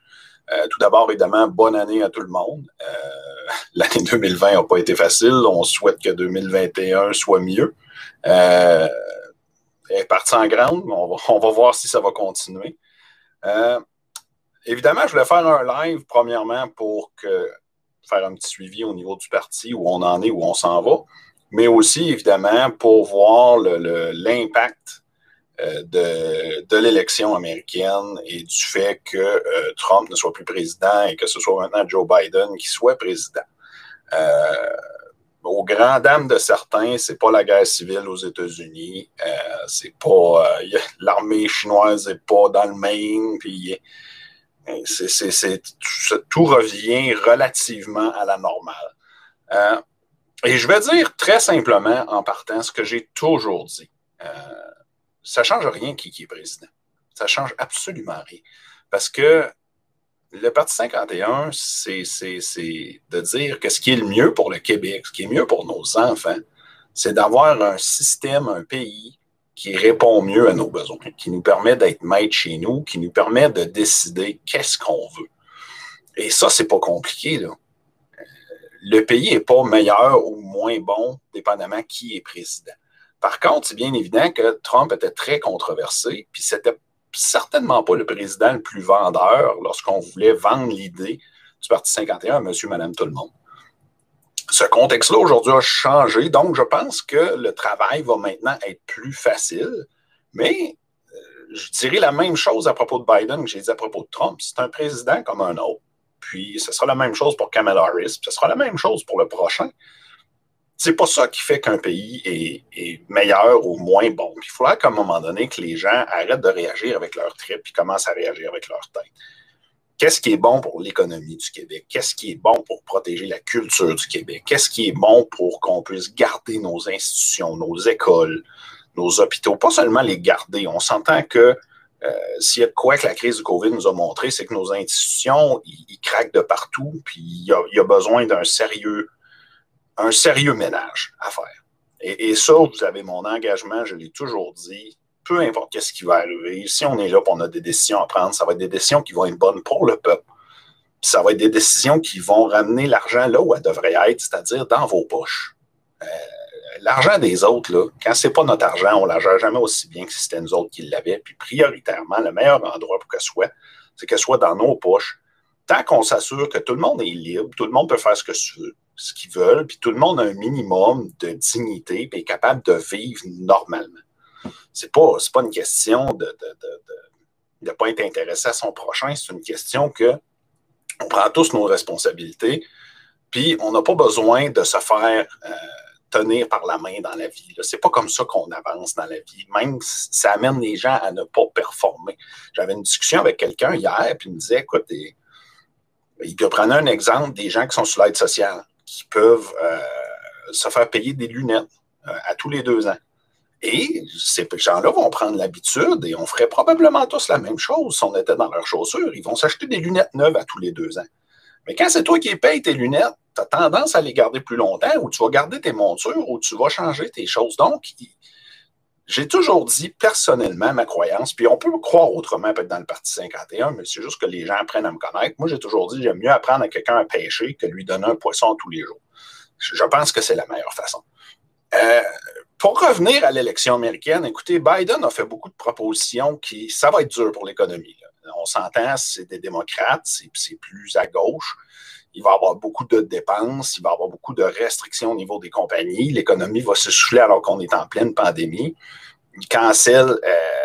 Euh, tout d'abord, évidemment, bonne année à tout le monde. L'année 2020 n'a pas été facile. On souhaite que 2021 soit mieux. Est partie en grande. On va, on va voir si ça va continuer. évidemment, je voulais faire un live, premièrement, pour faire un petit suivi au niveau du parti, où on en est, où on s'en va mais aussi, évidemment, pour voir l'impact euh, de, l'élection américaine et du fait que euh, Trump ne soit plus président et que ce soit maintenant Joe Biden qui soit président. Euh, aux grandes dames de certains, c'est pas la guerre civile aux États-Unis, c'est pas l'armée chinoise n'est pas dans le Maine, puis c'est, tout revient relativement à la normale. Et je vais dire très simplement en partant ce que j'ai toujours dit. Euh, ça change rien qui, qui est président. Ça change absolument rien. Parce que le Parti 51, c'est de dire que ce qui est le mieux pour le Québec, ce qui est mieux pour nos enfants, c'est d'avoir un système, un pays qui répond mieux à nos besoins, qui nous permet d'être maître chez nous, qui nous permet de décider qu'est-ce qu'on veut. Et ça, c'est pas compliqué. Là le pays n'est pas meilleur ou moins bon, dépendamment qui est président. Par contre, c'est bien évident que Trump était très controversé, puis c'était certainement pas le président le plus vendeur lorsqu'on voulait vendre l'idée du Parti 51 à monsieur, madame, tout le monde. Ce contexte-là aujourd'hui a changé, donc je pense que le travail va maintenant être plus facile, mais euh, je dirais la même chose à propos de Biden que j'ai dit à propos de Trump. C'est un président comme un autre. Puis ce sera la même chose pour Kamala Harris, puis ce sera la même chose pour le prochain. C'est pas ça qui fait qu'un pays est, meilleur ou moins bon. il faudra qu'à un moment donné, que les gens arrêtent de réagir avec leur trip et commencent à réagir avec leur tête. Qu'est-ce qui est bon pour l'économie du Québec? Qu'est-ce qui est bon pour protéger la culture du Québec? Qu'est-ce qui est bon pour qu'on puisse garder nos institutions, nos écoles, nos hôpitaux? Pas seulement les garder. On s'entend que euh, s'il y a de quoi que la crise du COVID nous a montré, c'est que nos institutions, ils, craquent de partout, puis il y a, besoin d'un sérieux un sérieux ménage à faire. Et, ça, vous avez mon engagement, je l'ai toujours dit, peu importe ce qui va arriver, si on est là pour on a des décisions à prendre, ça va être des décisions qui vont être bonnes pour le peuple. ça va être des décisions qui vont ramener l'argent là où elle devrait être, c'est-à-dire dans vos poches. Euh, l'argent des autres, là, quand c'est pas notre argent, on ne la gère jamais aussi bien que si c'était nous autres qui l'avaient. Puis prioritairement, le meilleur endroit pour que ce soit, c'est qu'elle soit dans nos poches. Tant qu'on s'assure que tout le monde est libre, tout le monde peut faire ce que ce qu'ils veulent, puis tout le monde a un minimum de dignité, et est capable de vivre normalement. C'est pas, pas une question de ne pas être intéressé à son prochain, c'est une question que on prend tous nos responsabilités, puis on n'a pas besoin de se faire euh, tenir par la main dans la vie. C'est pas comme ça qu'on avance dans la vie. Même ça amène les gens à ne pas performer. J'avais une discussion avec quelqu'un hier, puis il me disait, écoute, il prenait un exemple des gens qui sont sur l'aide sociale, qui peuvent euh, se faire payer des lunettes euh, à tous les deux ans. Et ces gens-là vont prendre l'habitude et on ferait probablement tous la même chose si on était dans leurs chaussures. Ils vont s'acheter des lunettes neuves à tous les deux ans. Mais quand c'est toi qui payes tes lunettes, tu as tendance à les garder plus longtemps ou tu vas garder tes montures ou tu vas changer tes choses. Donc, j'ai toujours dit personnellement ma croyance, puis on peut croire autrement peut-être dans le Parti 51, mais c'est juste que les gens apprennent à me connaître. Moi, j'ai toujours dit j'aime mieux apprendre à quelqu'un à pêcher que lui donner un poisson tous les jours. Je pense que c'est la meilleure façon. Euh, pour revenir à l'élection américaine, écoutez, Biden a fait beaucoup de propositions qui, ça va être dur pour l'économie. On s'entend, c'est des démocrates, c'est plus à gauche il va y avoir beaucoup de dépenses, il va y avoir beaucoup de restrictions au niveau des compagnies. L'économie va se souffler alors qu'on est en pleine pandémie. Il cancelle euh,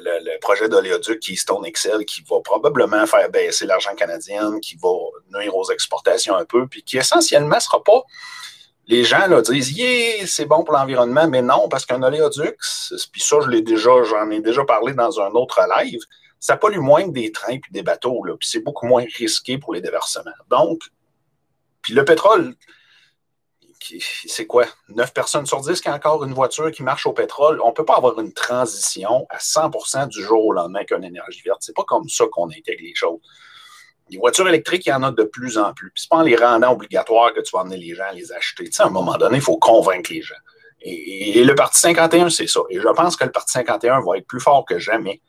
le, projet d'oléoduc Keystone Excel qui va probablement faire baisser l'argent canadien, qui va nuire aux exportations un peu, puis qui essentiellement ne sera pas. Les gens là, disent Yeah, c'est bon pour l'environnement, mais non, parce qu'un oléoduc, puis ça, j'en ai déjà parlé dans un autre live, ça pollue moins que des trains et des bateaux, là, puis c'est beaucoup moins risqué pour les déversements. Donc, puis le pétrole, c'est quoi? 9 personnes sur 10 qui ont encore une voiture qui marche au pétrole. On ne peut pas avoir une transition à 100% du jour au lendemain avec une énergie verte. C'est pas comme ça qu'on intègre les choses. Les voitures électriques, il y en a de plus en plus. Puis c'est pas en les rendant obligatoires que tu vas amener les gens à les acheter. Tu sais, à un moment donné, il faut convaincre les gens. Et, le Parti 51, c'est ça. Et je pense que le Parti 51 va être plus fort que jamais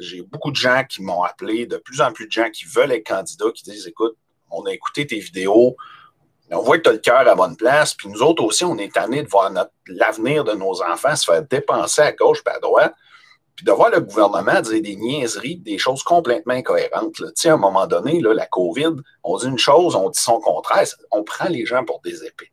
j'ai beaucoup de gens qui m'ont appelé, de plus en plus de gens qui veulent être candidats, qui disent Écoute, on a écouté tes vidéos, on voit que tu as le cœur à bonne place, puis nous autres aussi, on est tannés de voir l'avenir de nos enfants se faire dépenser à gauche et à droite, puis de voir le gouvernement dire des niaiseries, des choses complètement incohérentes. Sais, à un moment donné, là, la COVID, on dit une chose, on dit son contraire, on prend les gens pour des épées.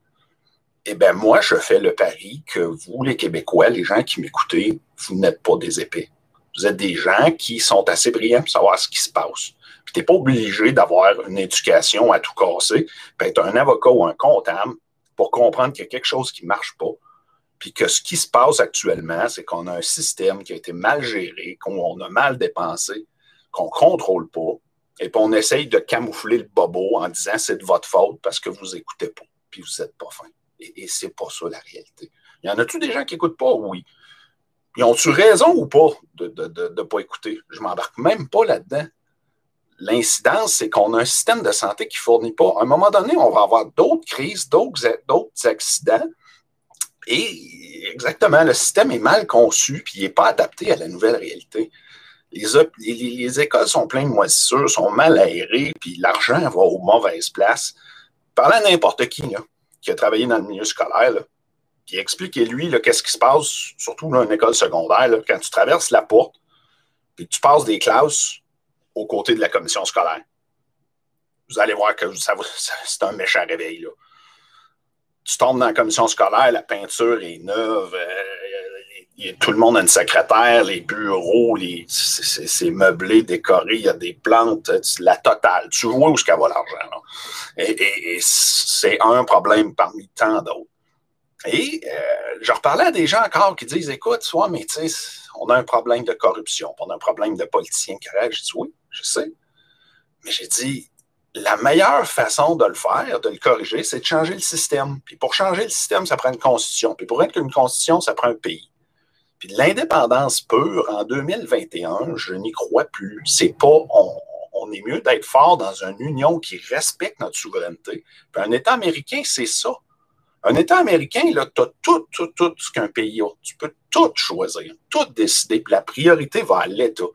Eh bien, moi, je fais le pari que vous, les Québécois, les gens qui m'écoutez, vous n'êtes pas des épées. Vous êtes des gens qui sont assez brillants pour savoir ce qui se passe. Puis tu n'es pas obligé d'avoir une éducation à tout casser, puis être un avocat ou un comptable pour comprendre qu'il y a quelque chose qui ne marche pas. Puis que ce qui se passe actuellement, c'est qu'on a un système qui a été mal géré, qu'on a mal dépensé, qu'on ne contrôle pas, et puis on essaye de camoufler le bobo en disant c'est de votre faute parce que vous n'écoutez pas, puis vous n'êtes pas fin. Et, et c'est pas ça la réalité. Il y en a-tu des gens qui n'écoutent pas? Oui. Ils ont-tu raison ou pas de ne pas écouter? Je ne m'embarque même pas là-dedans. L'incidence, c'est qu'on a un système de santé qui ne fournit pas. À un moment donné, on va avoir d'autres crises, d'autres accidents. Et exactement, le système est mal conçu, puis il n'est pas adapté à la nouvelle réalité. Les, les, écoles sont pleines de moisissures, sont mal aérées, puis l'argent va aux mauvaises places. Parlez à n'importe qui qui a travaillé dans le milieu scolaire, puis expliquez-lui qu'est-ce qui se passe, surtout dans une école secondaire, quand tu traverses la porte, puis tu passes des classes aux côtés de la commission scolaire. Vous allez voir que c'est un méchant réveil. Là. Tu tombes dans la commission scolaire, la peinture est neuve, euh, tout le monde a une secrétaire, les bureaux, c'est meublé, décoré, il y a des plantes, la totale. Tu vois où est-ce qu'elle va l'argent. et c'est un problème parmi tant d'autres. Et euh, je reparlais à des gens encore qui disent Écoute, soit, mais tu on a un problème de corruption, on a un problème de politiciens corrects. Je dis Oui, je sais. Mais j'ai dit La meilleure façon de le faire, de le corriger, c'est de changer le système. Puis pour changer le système, ça prend une constitution. Puis pour être une constitution, ça prend un pays. Puis l'indépendance pure en 2021, je n'y crois plus. C'est pas. On, on est mieux d'être fort dans une union qui respecte notre souveraineté. Puis un État américain, c'est ça Un État américain, là, tu as tout, tout, tout ce qu'un pays a. Tu peux tout choisir, tout décider, puis la priorité va à l'État.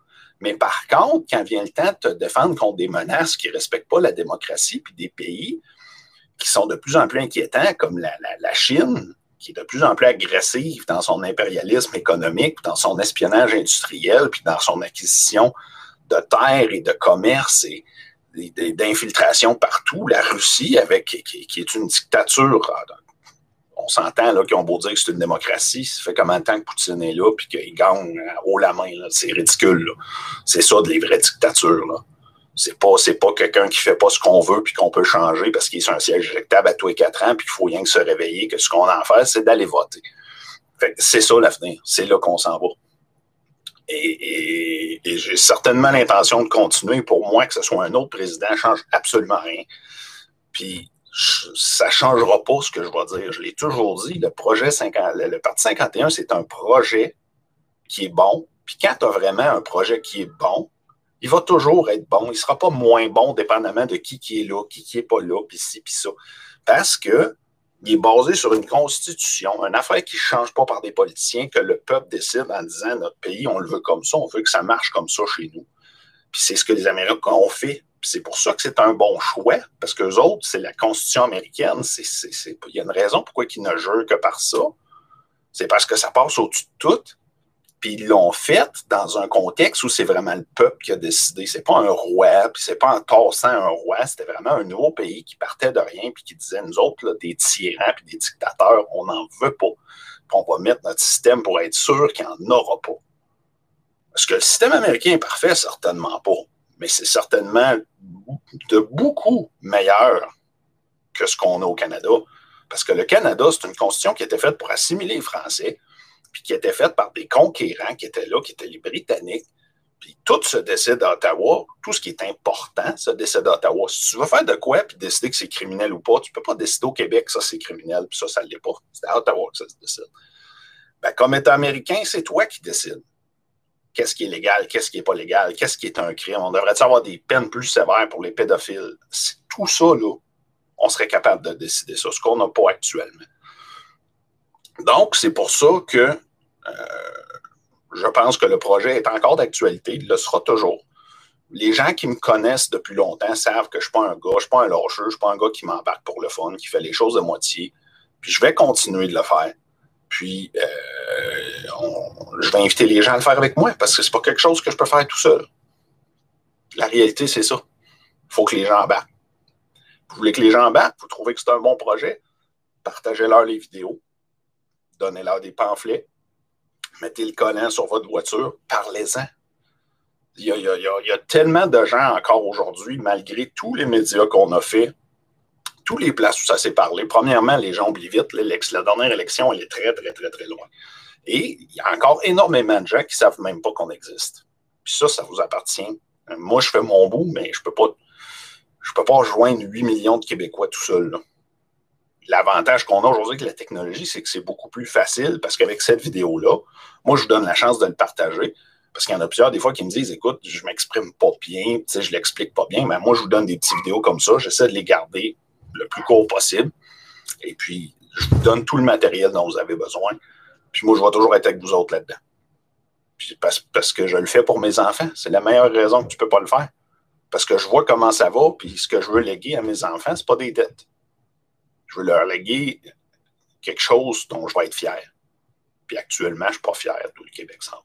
Mais par contre, quand vient le temps de te défendre contre des menaces qui ne respectent pas la démocratie, puis des pays qui sont de plus en plus inquiétants, comme la, la, Chine, qui est de plus en plus agressive dans son impérialisme économique, dans son espionnage industriel, puis dans son acquisition de terres et de commerce et, d'infiltration partout. La Russie, avec qui, qui, est une dictature on s'entend qu'ils ont beau dire que c'est une démocratie, ça fait combien de temps que Poutine est là puis qu'il gagne euh, haut la main, c'est ridicule. C'est ça de les vraies dictatures. Là. C'est pas, c'est pas quelqu'un qui fait pas ce qu'on veut puis qu'on peut changer parce qu'il est sur un siège éjectable à tous les quatre ans puis qu'il faut rien que se réveiller, que ce qu'on a à faire, c'est d'aller voter. c'est ça l'avenir. C'est là qu'on s'en va. Et, et j'ai certainement l'intention de continuer. Pour moi, que ce soit un autre président, change absolument rien. Puis ça ne changera pas ce que je vais dire. Je l'ai toujours dit, le projet 50, le, Parti 51, c'est un projet qui est bon. Puis quand tu as vraiment un projet qui est bon, il va toujours être bon. Il ne sera pas moins bon dépendamment de qui qui est là, qui qui n'est pas là, puis ci, puis ça. Parce que il est basé sur une constitution, une affaire qui ne change pas par des politiciens, que le peuple décide en disant notre pays, on le veut comme ça, on veut que ça marche comme ça chez nous. Puis c'est ce que les Américains ont fait c'est pour ça que c'est un bon choix, parce que les autres, c'est la Constitution américaine. Il y a une raison pourquoi ils ne jurent que par ça. C'est parce que ça passe au-dessus de tout. Puis ils l'ont fait dans un contexte où c'est vraiment le peuple qui a décidé. C'est pas un roi, puis c'est pas en tassant un roi. C'était vraiment un nouveau pays qui partait de rien, puis qui disait, nous autres, des tyrans puis des dictateurs, on n'en veut pas. Puis on va mettre notre système pour être sûr qu'il n'y en aura pas. Est-ce que le système américain est parfait? Certainement pas mais c'est certainement de beaucoup meilleur que ce qu'on a au Canada. Parce que le Canada, c'est une constitution qui était faite pour assimiler les Français, puis qui était faite par des conquérants qui étaient là, qui étaient les Britanniques. Puis tout se décide à Ottawa, tout ce qui est important se décide à Ottawa. Si tu veux faire de quoi puis décider que c'est criminel ou pas, tu ne peux pas décider au Québec que ça c'est criminel, puis ça, ça ne l'est pas. C'est à Ottawa que ça se décide. Ben, comme État américain, c'est toi qui décides qu'est-ce qui est légal, qu'est-ce qui n'est pas légal, qu'est-ce qui est un crime? On devrait avoir des peines plus sévères pour les pédophiles? Tout ça, là, on serait capable de décider ça, ce qu'on n'a pas actuellement. Donc, c'est pour ça que euh, je pense que le projet est encore d'actualité, il le sera toujours. Les gens qui me connaissent depuis longtemps savent que je ne suis pas un gars, je ne suis pas un lâcheux, je ne suis pas un gars qui m'embarque pour le fun, qui fait les choses de moitié. Puis je vais continuer de le faire. Puis, euh, je vais inviter les gens à le faire avec moi parce que c'est pas quelque chose que je peux faire tout seul. La réalité, c'est ça. Il faut que les gens embarquent. Vous voulez que les gens embarquent, vous trouvez que c'est un bon projet, partagez-leur les vidéos, donnez-leur des pamphlets, mettez le collant sur votre voiture, parlez-en. Il y, a, il y, a, tellement de gens encore aujourd'hui, malgré tous les médias qu'on a fait, toutes les places où ça s'est parlé, premièrement, les gens oublient vite, la dernière élection, elle est très, très, très, très loin. Et il y a encore énormément de gens qui ne savent même pas qu'on existe. Puis ça, ça vous appartient. Moi, je fais mon bout, mais je ne peux pas peux pas rejoindre 8 millions de Québécois tout seul. L'avantage qu'on a aujourd'hui avec la technologie, c'est que c'est beaucoup plus facile parce qu'avec cette vidéo-là, moi, je vous donne la chance de le partager. Parce qu'il y en a plusieurs des fois qui me disent Écoute, je m'exprime pas bien, je l'explique pas bien, mais moi, je vous donne des petites vidéos comme ça, j'essaie de les garder le plus court possible. Et puis, je vous donne tout le matériel dont vous avez besoin. Puis moi, je vais toujours être avec vous autres là-dedans. parce, parce, que je le fais pour mes enfants. C'est la meilleure raison que tu ne peux pas le faire. Parce que je vois comment ça va, puis ce que je veux léguer à mes enfants, ce n'est pas des dettes. Je veux leur léguer quelque chose dont je vais être fier. Puis actuellement, je ne suis pas fier, tout le Québec semble.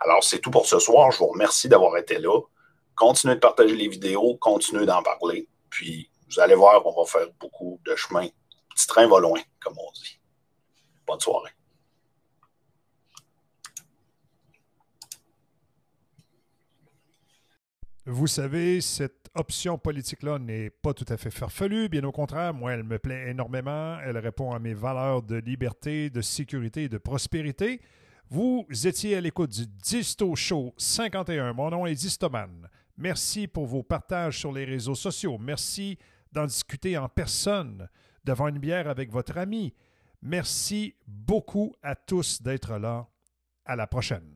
Alors, c'est tout pour ce soir. Je vous remercie d'avoir été là. Continuez de partager les vidéos, continuez d'en parler. Puis, vous allez voir, on va faire beaucoup de chemin. Petit train va loin, comme on dit. Bonne soirée. Vous savez, cette option politique-là n'est pas tout à fait farfelue. Bien au contraire, moi, elle me plaît énormément. Elle répond à mes valeurs de liberté, de sécurité et de prospérité. Vous étiez à l'écoute du Disto Show 51. Mon nom est Distoman. Merci pour vos partages sur les réseaux sociaux. Merci d'en discuter en personne, devant une bière avec votre ami. Merci beaucoup à tous d'être là. À la prochaine.